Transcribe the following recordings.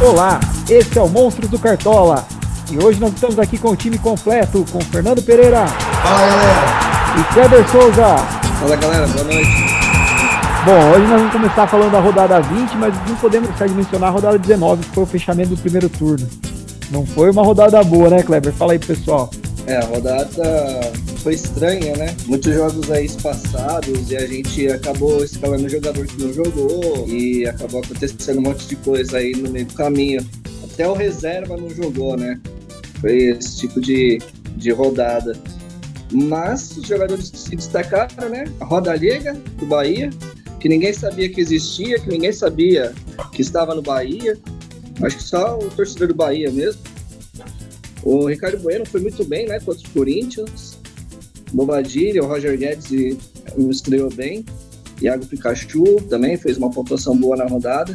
Olá, esse é o Monstros do Cartola. E hoje nós estamos aqui com o time completo, com Fernando Pereira. Fala galera. E Kleber Souza. Fala galera, boa noite. Bom, hoje nós vamos começar falando da rodada 20, mas não podemos deixar de mencionar a rodada 19, que foi o fechamento do primeiro turno. Não foi uma rodada boa, né, Kleber? Fala aí, pessoal. É, a rodada foi estranha, né? Muitos jogos aí passados e a gente acabou escalando jogador que não jogou e acabou acontecendo um monte de coisa aí no meio do caminho. Até o reserva não jogou, né? Foi esse tipo de, de rodada. Mas os jogadores se destacaram, né? A Roda Liga do Bahia, que ninguém sabia que existia, que ninguém sabia que estava no Bahia. Acho que só o torcedor do Bahia mesmo. O Ricardo Bueno foi muito bem, né? Contra o Corinthians. Bobadilha, o Roger Guedes estreou bem. Iago Pikachu também fez uma pontuação boa na rodada.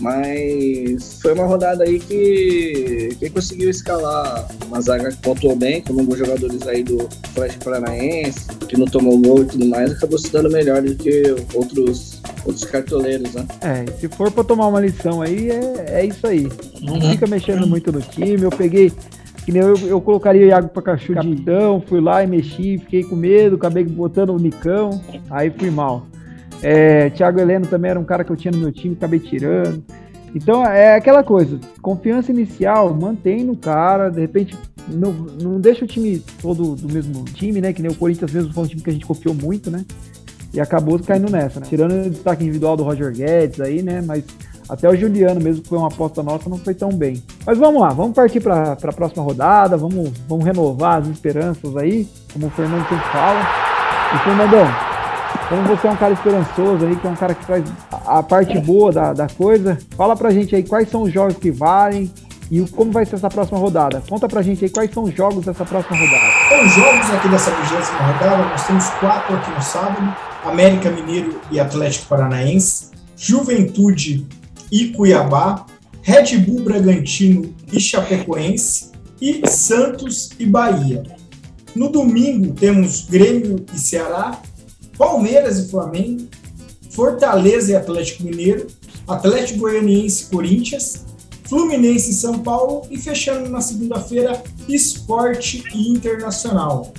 Mas foi uma rodada aí que quem conseguiu escalar uma zaga que pontuou bem, como alguns jogadores aí do Atlético Paranaense, que não tomou gol e tudo mais, acabou se dando melhor do que outros, outros cartoleiros, né? É, se for pra tomar uma lição aí, é, é isso aí. Não uhum. fica mexendo muito no time. Eu peguei que nem eu, eu colocaria o Iago Pikachu de então, fui lá e mexi, fiquei com medo, acabei botando o Nicão, aí fui mal. É, Thiago Heleno também era um cara que eu tinha no meu time, acabei tirando. Então é aquela coisa, confiança inicial, mantém no cara, de repente não, não deixa o time todo do mesmo time, né? Que nem o Corinthians mesmo foi um time que a gente confiou muito, né? E acabou caindo nessa, né? Tirando o destaque individual do Roger Guedes aí, né? Mas até o Juliano, mesmo que foi uma aposta nossa, não foi tão bem. Mas vamos lá, vamos partir para a próxima rodada, vamos, vamos renovar as esperanças aí, como o Fernando sempre fala. E Fernandão, como você é um cara esperançoso aí, que é um cara que traz a parte boa da, da coisa, fala pra gente aí quais são os jogos que valem e como vai ser essa próxima rodada. Conta pra gente aí quais são os jogos dessa próxima rodada. Então, os jogos aqui dessa vigésima rodada, nós temos quatro aqui no sábado: América Mineiro e Atlético Paranaense, Juventude e Cuiabá, Red Bull Bragantino e Chapecoense e Santos e Bahia. No domingo temos Grêmio e Ceará, Palmeiras e Flamengo, Fortaleza e Atlético Mineiro, Atlético Goianiense e Corinthians, Fluminense e São Paulo e fechando na segunda-feira Esporte e Internacional.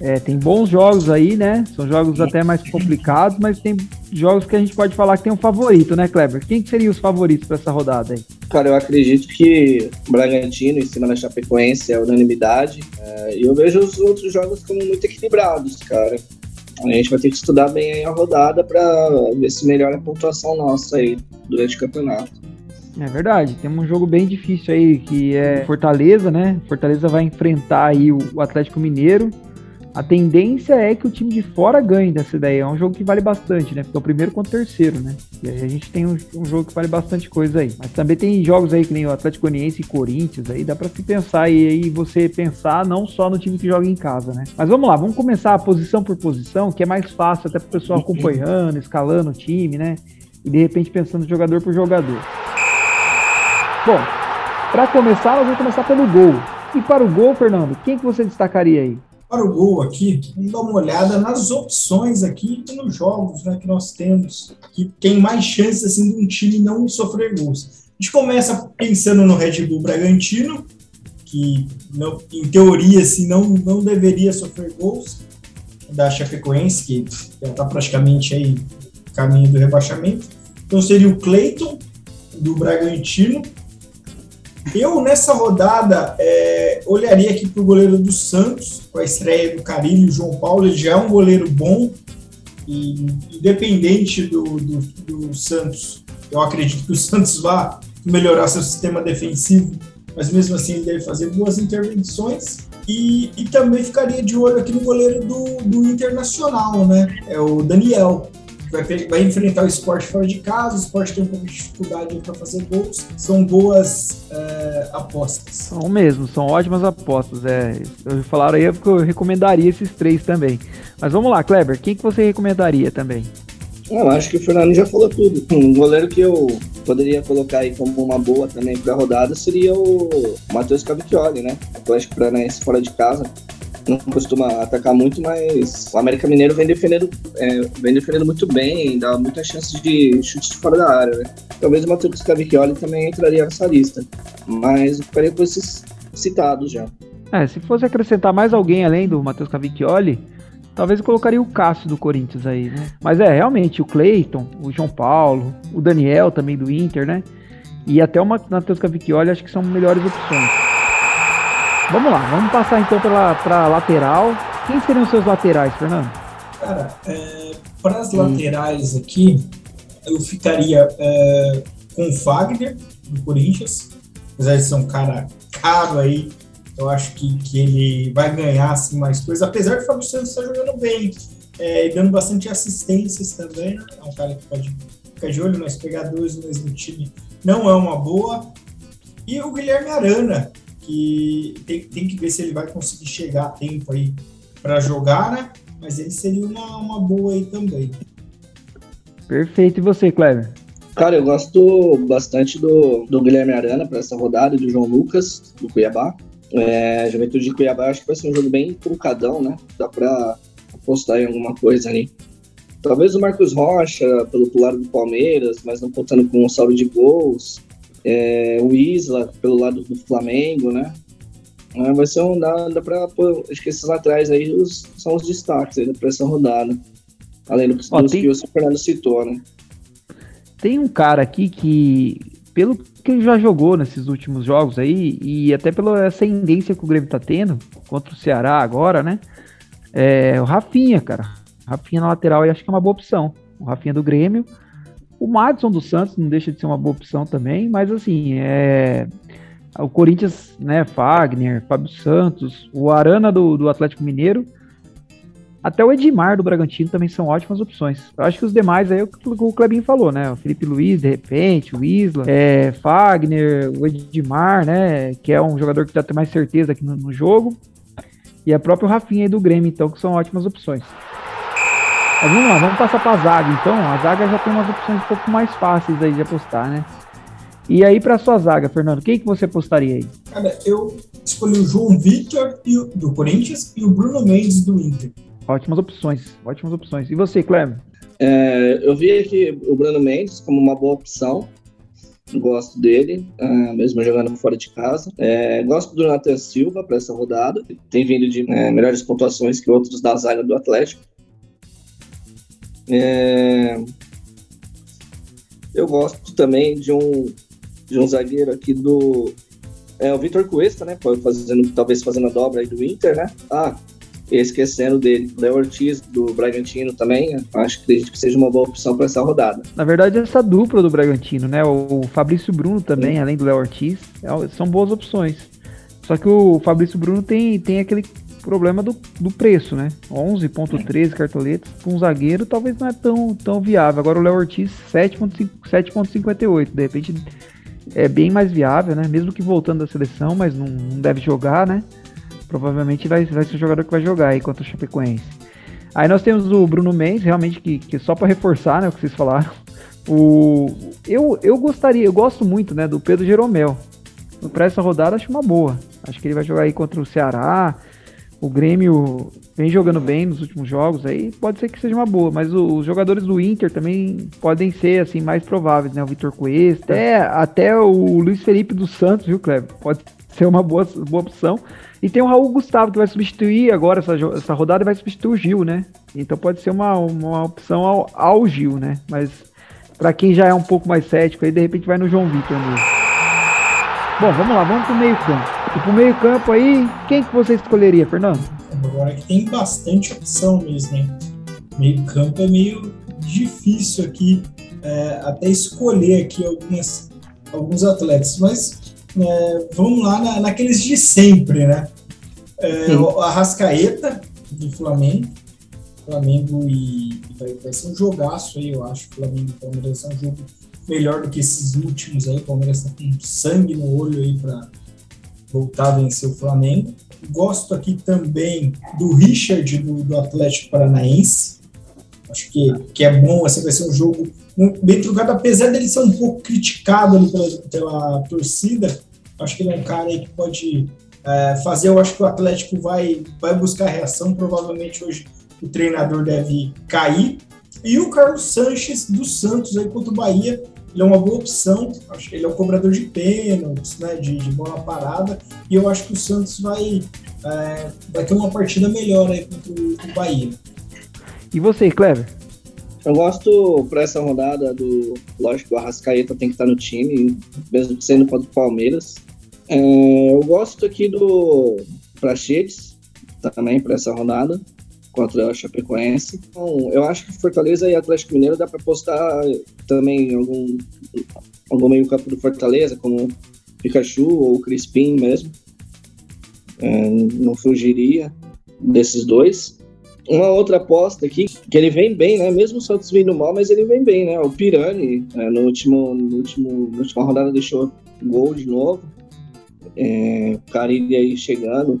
É, tem bons jogos aí, né? São jogos até mais complicados, mas tem jogos que a gente pode falar que tem um favorito, né, Kleber? Quem que seriam os favoritos para essa rodada aí? Cara, eu acredito que Bragantino em cima da Chapecoense é unanimidade. É, e eu vejo os outros jogos como muito equilibrados, cara. A gente vai ter que estudar bem a rodada para ver se melhora a pontuação nossa aí durante o campeonato. É verdade, tem um jogo bem difícil aí que é Fortaleza, né? Fortaleza vai enfrentar aí o Atlético Mineiro a tendência é que o time de fora ganhe dessa ideia. É um jogo que vale bastante, né? Porque é o primeiro contra o terceiro, né? E aí a gente tem um, um, jogo que vale bastante coisa aí. Mas também tem jogos aí que nem o Atlético Goianiense e Corinthians, aí dá para se pensar e aí você pensar não só no time que joga em casa, né? Mas vamos lá, vamos começar posição por posição, que é mais fácil até pro pessoal acompanhando, escalando o time, né? E de repente pensando jogador por jogador. Bom, para começar, nós vamos começar pelo gol. E para o gol, Fernando, quem que você destacaria aí? Para o gol aqui, vamos dar uma olhada nas opções aqui e nos jogos né, que nós temos, que tem mais chances assim, de um time não sofrer gols. A gente começa pensando no Red Bull Bragantino, que não, em teoria assim, não, não deveria sofrer gols, da Chapecoense, que já está praticamente aí caminho do rebaixamento. Então seria o Cleiton, do Bragantino, eu, nessa rodada, é, olharia aqui para o goleiro do Santos, com a estreia do Carilho, João Paulo. Ele já é um goleiro bom, e independente do, do, do Santos, eu acredito que o Santos vá melhorar seu sistema defensivo, mas mesmo assim ele deve fazer boas intervenções. E, e também ficaria de olho aqui no goleiro do, do Internacional, né? É o Daniel vai, vai enfrentar o esporte fora de casa, o esporte tem um pouco de dificuldade para fazer gols. São boas é, apostas. São mesmo, são ótimas apostas. É, eu falaram aí porque eu recomendaria esses três também. Mas vamos lá, Kleber, quem que você recomendaria também? Eu acho que o Fernando já falou tudo. Um goleiro que eu poderia colocar aí como uma boa também para a rodada seria o Matheus Cavicchioli, né? Atlético Paranaense fora de casa. Não costuma atacar muito, mas o América Mineiro vem defendendo, é, vem defendendo muito bem, dá muitas chances de chute fora da área, né? Talvez o Matheus Cavicchioli também entraria nessa lista, mas eu ficaria com esses citados já. É, se fosse acrescentar mais alguém além do Matheus Cavicchioli, talvez eu colocaria o Cássio do Corinthians aí, né? Mas é, realmente, o Cleiton, o João Paulo, o Daniel também do Inter, né? E até o Matheus Cavicchioli acho que são melhores opções. Vamos lá, vamos passar então para lateral. Quem seriam os seus laterais, Fernando? Cara, é, para as laterais aqui, eu ficaria é, com o Fagner, do Corinthians. Apesar de ser um cara caro aí, eu acho que, que ele vai ganhar assim, mais coisas. Apesar de o Fábio Santos estar jogando bem é, e dando bastante assistências também, né? É um cara que pode ficar de olho, mas pegar dois no mesmo time não é uma boa. E o Guilherme Arana, que tem, tem que ver se ele vai conseguir chegar a tempo aí para jogar, né? Mas ele seria uma, uma boa aí também. Perfeito. E você, Cleber? Cara, eu gosto bastante do, do Guilherme Arana para essa rodada, do João Lucas, do Cuiabá. É, Juventude de Cuiabá acho que vai ser um jogo bem truncadão, né? Dá para apostar em alguma coisa ali. Talvez o Marcos Rocha, pelo lado do Palmeiras, mas não contando com um saldo de gols. É, o Isla, pelo lado do Flamengo, né? É, vai ser um. Dá. Pô, acho que esses atrás aí os, são os destaques aí pra essa rodada. Além do, Ó, dos tem... que o Fernando citou, né? Tem um cara aqui que, pelo que ele já jogou nesses últimos jogos aí, e até pela ascendência que o Grêmio tá tendo, contra o Ceará agora, né? É o Rafinha, cara. Rafinha na lateral, eu acho que é uma boa opção. O Rafinha do Grêmio. O Madison do Santos não deixa de ser uma boa opção também, mas assim, é. O Corinthians, né? Fagner, Fábio Santos, o Arana do, do Atlético Mineiro. Até o Edmar do Bragantino também são ótimas opções. Eu acho que os demais aí, é o que o Clebinho falou, né? O Felipe Luiz, de repente, o Isla, é, Fagner, o Edmar, né? Que é um jogador que já tem mais certeza aqui no, no jogo. E a próprio Rafinha aí do Grêmio, então, que são ótimas opções. Mas vamos lá, vamos passar para a zaga, então. A zaga já tem umas opções um pouco mais fáceis aí de apostar, né? E aí, para sua zaga, Fernando, quem que você apostaria aí? Cara, eu escolhi o João Vitor do Corinthians e o Bruno Mendes do Inter. Ótimas opções, ótimas opções. E você, Cleber? É, eu vi aqui o Bruno Mendes como uma boa opção. Gosto dele, uh, mesmo jogando fora de casa. É, gosto do Nathan Silva para essa rodada. Tem vindo de é, melhores pontuações que outros da zaga do Atlético. É, eu gosto também de um, de um zagueiro aqui do. É o Vitor Cuesta, né? Fazendo, talvez fazendo a dobra aí do Inter, né? Ah, esquecendo dele. Léo Ortiz, do Bragantino também, acho que acredito que seja uma boa opção para essa rodada. Na verdade, essa dupla do Bragantino, né? O Fabrício Bruno também, Sim. além do Léo Ortiz, é são boas opções. Só que o Fabrício Bruno tem, tem aquele problema do, do preço, né? 11.13 cartoletas para um zagueiro talvez não é tão, tão viável. Agora o Léo Ortiz 7.58, de repente é bem mais viável, né? Mesmo que voltando da seleção, mas não, não deve jogar, né? Provavelmente vai, vai ser o jogador que vai jogar aí contra o Chapecoense. Aí nós temos o Bruno Mendes, realmente, que, que só para reforçar, né, o que vocês falaram. O, eu, eu gostaria, eu gosto muito, né, do Pedro Jeromel. Para essa rodada, acho uma boa. Acho que ele vai jogar aí contra o Ceará. O Grêmio vem jogando bem nos últimos jogos, aí pode ser que seja uma boa. Mas os jogadores do Inter também podem ser assim mais prováveis, né? O Vitor Cuesta, até, até o Luiz Felipe dos Santos, viu, Kleber? Pode ser uma boa, boa opção. E tem o Raul Gustavo que vai substituir agora essa, essa rodada vai substituir o Gil, né? Então pode ser uma, uma opção ao, ao Gil, né? Mas para quem já é um pouco mais cético aí, de repente vai no João Vitor mesmo. Bom, vamos lá, vamos pro meio campo. E pro meio campo aí, quem que você escolheria, Fernando? Agora que tem bastante opção mesmo, né? Meio campo é meio difícil aqui é, até escolher aqui algumas, alguns atletas, mas é, vamos lá na, naqueles de sempre, né? É, a Rascaeta do Flamengo. Flamengo e, vai, vai, ser um jogaço aí, eu acho. Flamengo e Palmeiras é um jogo melhor do que esses últimos aí. O Palmeiras tá com sangue no olho aí para voltar a vencer o Flamengo. Gosto aqui também do Richard do, do Atlético Paranaense. Acho que, que é bom, assim, vai ser um jogo bem trocado, apesar dele ser um pouco criticado pela, pela torcida, acho que ele é um cara aí que pode é, fazer. Eu acho que o Atlético vai, vai buscar reação. Provavelmente hoje o treinador deve cair. E o Carlos Sanches do Santos aí contra o Bahia, ele é uma boa opção. Acho que ele é o cobrador de pênaltis, né, de, de bola parada. E eu acho que o Santos vai, é, vai ter uma partida melhor aí contra o Bahia. E você, Clever? Eu gosto para essa rodada do. Lógico que o Arrascaeta tem que estar no time, mesmo sendo contra o Palmeiras. É, eu gosto aqui do Prachetes também para essa rodada contra a Chapecoense. Então, eu acho que Fortaleza e Atlético Mineiro dá para apostar também algum, algum meio campo do Fortaleza, como Pikachu ou Crispim mesmo. É, não fugiria desses dois. Uma outra aposta aqui, que ele vem bem, né? Mesmo o Santos vindo mal, mas ele vem bem, né? O Pirani, é, no último, no último, na última rodada deixou gol de novo. É, o Carilli aí chegando,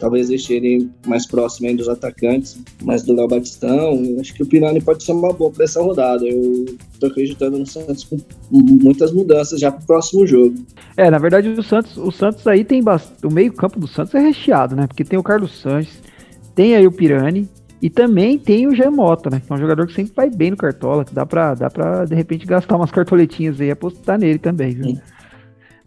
talvez deixe ele mais próximo aí dos atacantes, mais do Léo Batistão. Acho que o Pirani pode ser uma boa para essa rodada. Eu tô acreditando no Santos com muitas mudanças já para o próximo jogo. É, na verdade o Santos, o Santos aí tem bastante, o meio campo do Santos é recheado, né? Porque tem o Carlos Sanches, tem aí o Pirani, e também tem o Gemota, né? Que é um jogador que sempre vai bem no Cartola, que dá pra, dá pra de repente, gastar umas cartoletinhas aí e apostar nele também, viu?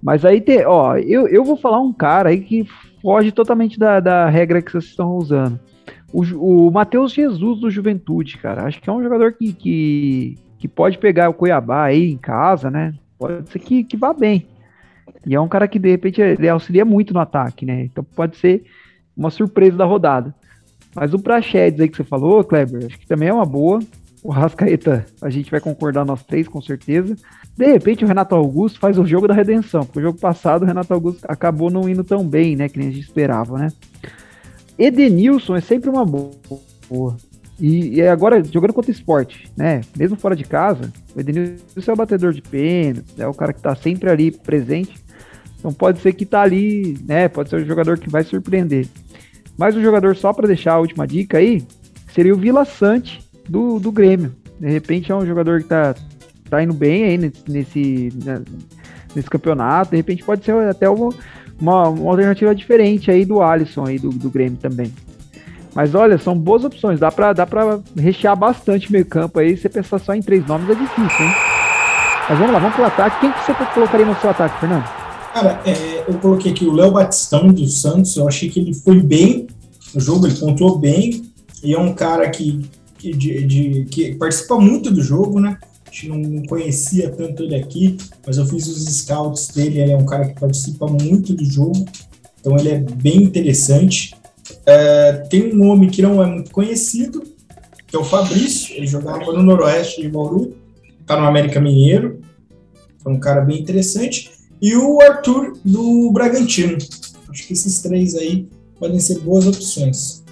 Mas aí tem, ó, eu, eu vou falar um cara aí que foge totalmente da, da regra que vocês estão usando. O, o Matheus Jesus do Juventude, cara. Acho que é um jogador que, que, que pode pegar o Cuiabá aí em casa, né? Pode ser que, que vá bem. E é um cara que, de repente, ele auxilia muito no ataque, né? Então pode ser uma surpresa da rodada. Mas o Praxedes aí que você falou, Kleber, acho que também é uma boa. O Rascaeta, a gente vai concordar nós três, com certeza. De repente, o Renato Augusto faz o jogo da redenção, porque o jogo passado o Renato Augusto acabou não indo tão bem, né? Que nem a gente esperava, né? Edenilson é sempre uma boa. E, e agora, jogando contra esporte, né? Mesmo fora de casa, o Edenilson é o batedor de pênaltis, é o cara que tá sempre ali presente. Então pode ser que tá ali, né? Pode ser o jogador que vai surpreender. Mas o jogador, só para deixar a última dica aí, seria o Vila Sante do, do Grêmio. De repente é um jogador que tá, tá indo bem aí nesse, né, nesse campeonato. De repente pode ser até uma, uma, uma, alternativa diferente aí do Alisson aí do, do Grêmio também. Mas olha, são boas opções. Dá pra, dá pra rechear bastante meio campo aí. Você pensar só em três nomes é difícil, hein? Mas vamos lá, vamos pro ataque. Quem que você colocaria no seu ataque, Fernando? Cara, é, eu coloquei aqui o Léo Batistão do Santos. Eu achei que ele foi bem no jogo, ele pontuou bem. E é um cara que, que, de, de, que participa muito do jogo, né? Gente não conhecia tanto ele aqui, mas eu fiz os scouts dele. Ele é um cara que participa muito do jogo, então ele é bem interessante. É, tem um nome que não é muito conhecido, que é o Fabrício. Ele jogava no Noroeste de Bauru, tá no América Mineiro. É um cara bem interessante e o Arthur do Bragantino. Acho que esses três aí podem ser boas opções.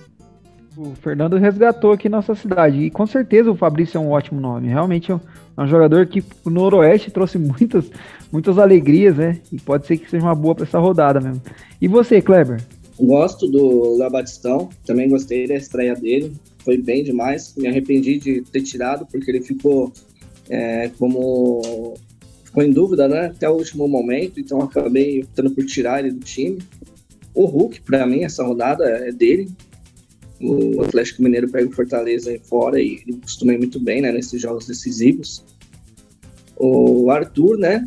O Fernando resgatou aqui nossa cidade e com certeza o Fabrício é um ótimo nome. Realmente é um, é um jogador que o Noroeste trouxe muitas, muitas alegrias, né? E pode ser que seja uma boa para essa rodada mesmo. E você, Kleber? Gosto do Léo Batistão, também gostei da estreia dele, foi bem demais. Me arrependi de ter tirado, porque ele ficou é, como ficou em dúvida, né? Até o último momento, então acabei optando por tirar ele do time. O Hulk, para mim, essa rodada é dele. O Atlético Mineiro pega o Fortaleza fora e ele costuma ir muito bem, né? Nesses jogos decisivos. O Arthur, né?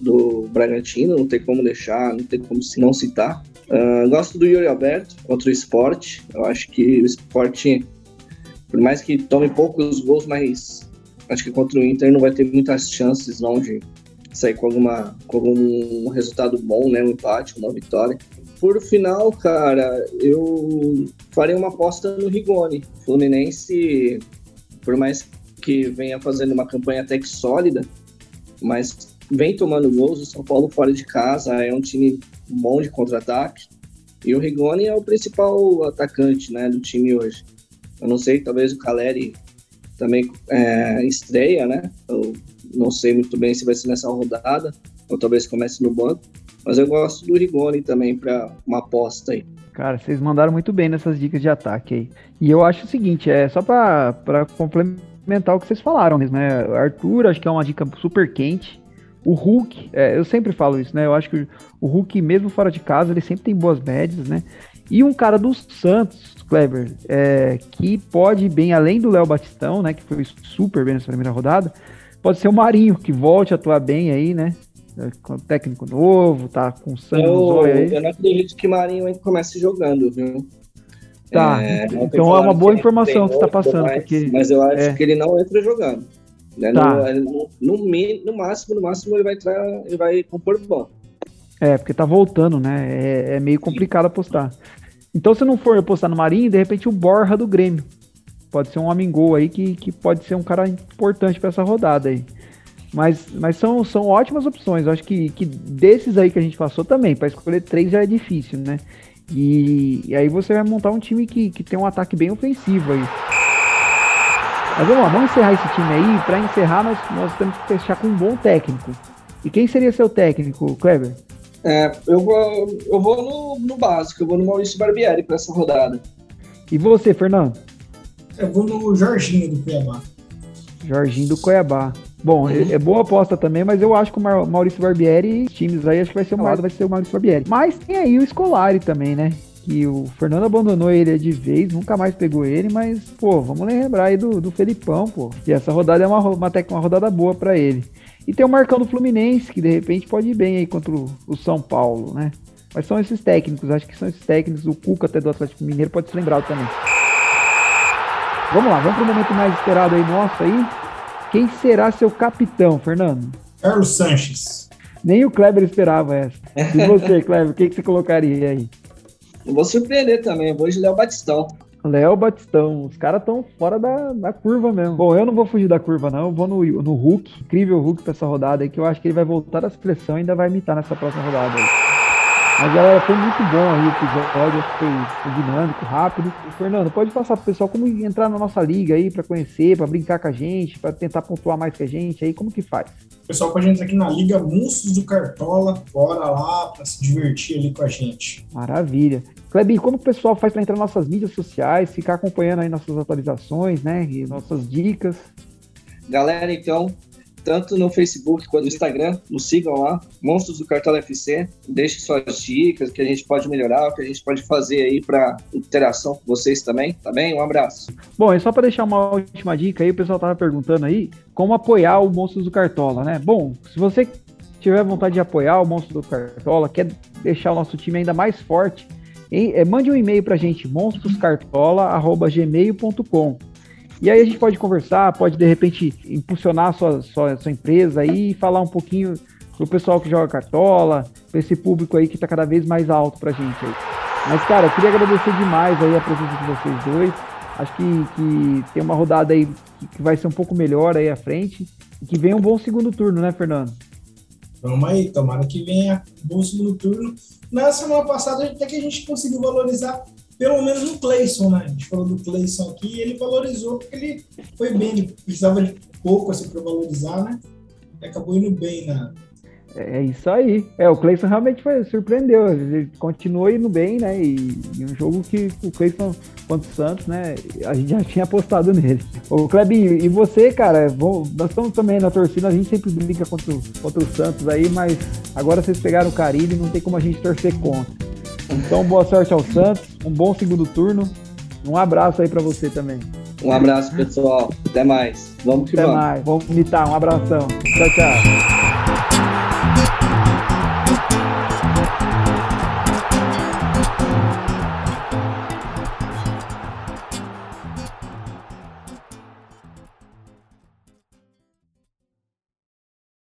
Do Bragantino, não tem como deixar, não tem como não citar. Uh, gosto do Yuri Alberto contra o esporte. Eu acho que o esporte, por mais que tome poucos gols, mas acho que contra o Inter não vai ter muitas chances não de sair com, alguma, com algum resultado bom, né? Um empate, uma vitória. Por final, cara, eu farei uma aposta no Rigoni. Fluminense, por mais que venha fazendo uma campanha até que sólida, mas vem tomando gols. O São Paulo fora de casa é um time bom de contra-ataque. E o Rigoni é o principal atacante né, do time hoje. Eu não sei, talvez o Caleri também é, estreia, né? Eu não sei muito bem se vai ser nessa rodada, ou talvez comece no banco. Mas eu gosto do Rigoni também para uma aposta aí. Cara, vocês mandaram muito bem nessas dicas de ataque aí. E eu acho o seguinte, é só para complementar o que vocês falaram mesmo, né? Arthur, acho que é uma dica super quente. O Hulk, é, eu sempre falo isso, né? Eu acho que o Hulk, mesmo fora de casa, ele sempre tem boas médias, né? E um cara do Santos, Kleber, é, que pode ir bem além do Léo Batistão, né? Que foi super bem nessa primeira rodada. Pode ser o Marinho, que volte a atuar bem aí, né? Com técnico novo, tá com sangue eu, no aí. Eu não acredito que Marinho ainda comece jogando, viu? Tá, é, então é uma boa informação que você tá passando. Mais, porque, mas eu acho é. que ele não entra jogando. Né? Tá. No, no, no, no, máximo, no máximo ele vai entrar, ele vai compor bom. É, porque tá voltando, né? É, é meio complicado apostar. Então, se não for apostar no Marinho, de repente o Borra do Grêmio. Pode ser um homem gol aí que, que pode ser um cara importante para essa rodada aí. Mas, mas são, são ótimas opções. Eu acho que, que desses aí que a gente passou também, para escolher três já é difícil, né? E, e, aí você vai montar um time que, que tem um ataque bem ofensivo aí. Mas vamos lá, vamos encerrar esse time aí. Para encerrar, nós, nós temos que fechar com um bom técnico. E quem seria seu técnico, Kleber? É, eu vou, eu vou no, no básico, eu vou no Maurício Barbieri para essa rodada. E você, Fernando? Eu vou no Jorginho do Cuiabá. Jorginho do Cuiabá. Bom, uhum. é, é, boa aposta também, mas eu acho que o Maurício Barbieri, times aí, acho que vai ser o mais, vai ser o Maurício Barbieri. Mas tem aí o Scolari também, né? Que o Fernando abandonou ele de vez, nunca mais pegou ele, mas, pô, vamos lembrar aí do, do Felipão, pô. Que essa rodada é uma, uma, uma rodada boa para ele. E tem o Marcão do Fluminense, que de repente pode ir bem aí contra o, o São Paulo, né? Mas são esses técnicos, acho que são esses técnicos. O Cuca até do Atlético Mineiro pode se lembrar também. Vamos lá, vamos para o momento mais esperado aí nosso aí. Quem será seu capitão, Fernando? Carlos Sanches. Nem o Kleber esperava essa. E você, Kleber, o que, que você colocaria aí? Eu vou surpreender também, eu vou de Léo Batistão. Léo Batistão, os caras estão fora da, da curva mesmo. Bom, eu não vou fugir da curva, não. Eu vou no, no Hulk, incrível Hulk pra essa rodada aí, que eu acho que ele vai voltar da seleção e ainda vai imitar nessa próxima rodada aí. Mas galera, foi muito bom aí o episódio, foi, foi dinâmico, rápido. E, Fernando, pode passar pro pessoal como entrar na nossa liga aí para conhecer, para brincar com a gente, para tentar pontuar mais que a gente aí, como que faz? O pessoal pode entrar aqui na Liga Monstros do Cartola, bora lá para se divertir ali com a gente. Maravilha. Klebin, como o pessoal faz para entrar nas nossas mídias sociais, ficar acompanhando aí nossas atualizações, né, e nossas dicas? Galera, então, tanto no Facebook quanto no Instagram. Nos sigam lá, Monstros do Cartola FC. Deixe suas dicas, que a gente pode melhorar, o que a gente pode fazer aí para interação com vocês também, tá bem? Um abraço. Bom, e só para deixar uma última dica aí, o pessoal tava perguntando aí como apoiar o Monstros do Cartola, né? Bom, se você tiver vontade de apoiar o Monstros do Cartola, quer deixar o nosso time ainda mais forte, é, mande um e-mail para a gente, monstroscartola.gmail.com. E aí a gente pode conversar, pode de repente impulsionar a sua, sua, sua empresa e falar um pouquinho pro pessoal que joga cartola, pra esse público aí que tá cada vez mais alto pra gente aí. Mas, cara, eu queria agradecer demais aí a presença de vocês dois. Acho que, que tem uma rodada aí que vai ser um pouco melhor aí à frente e que venha um bom segundo turno, né, Fernando? Vamos aí, tomara que venha um bom segundo turno. Na semana passada, até que a gente conseguiu valorizar pelo menos o Clayson, né? A gente falou do Clayson aqui ele valorizou porque ele foi bem, ele precisava de pouco assim para valorizar, né? E acabou indo bem na. É isso aí. É, o Clayson realmente foi, surpreendeu. Ele continuou indo bem, né? E, e um jogo que o Clayson contra o Santos, né? A gente já tinha apostado nele. O Klebinho, e você, cara? Bom, nós estamos também na torcida, a gente sempre brinca contra, contra o Santos aí, mas agora vocês pegaram o Caribe, não tem como a gente torcer contra. Então, boa sorte ao Santos, um bom segundo turno. Um abraço aí para você também. Um abraço, pessoal. Até mais. Vamos que Até vamos. mais. Vamos imitar. Um abração. Tchau, tchau.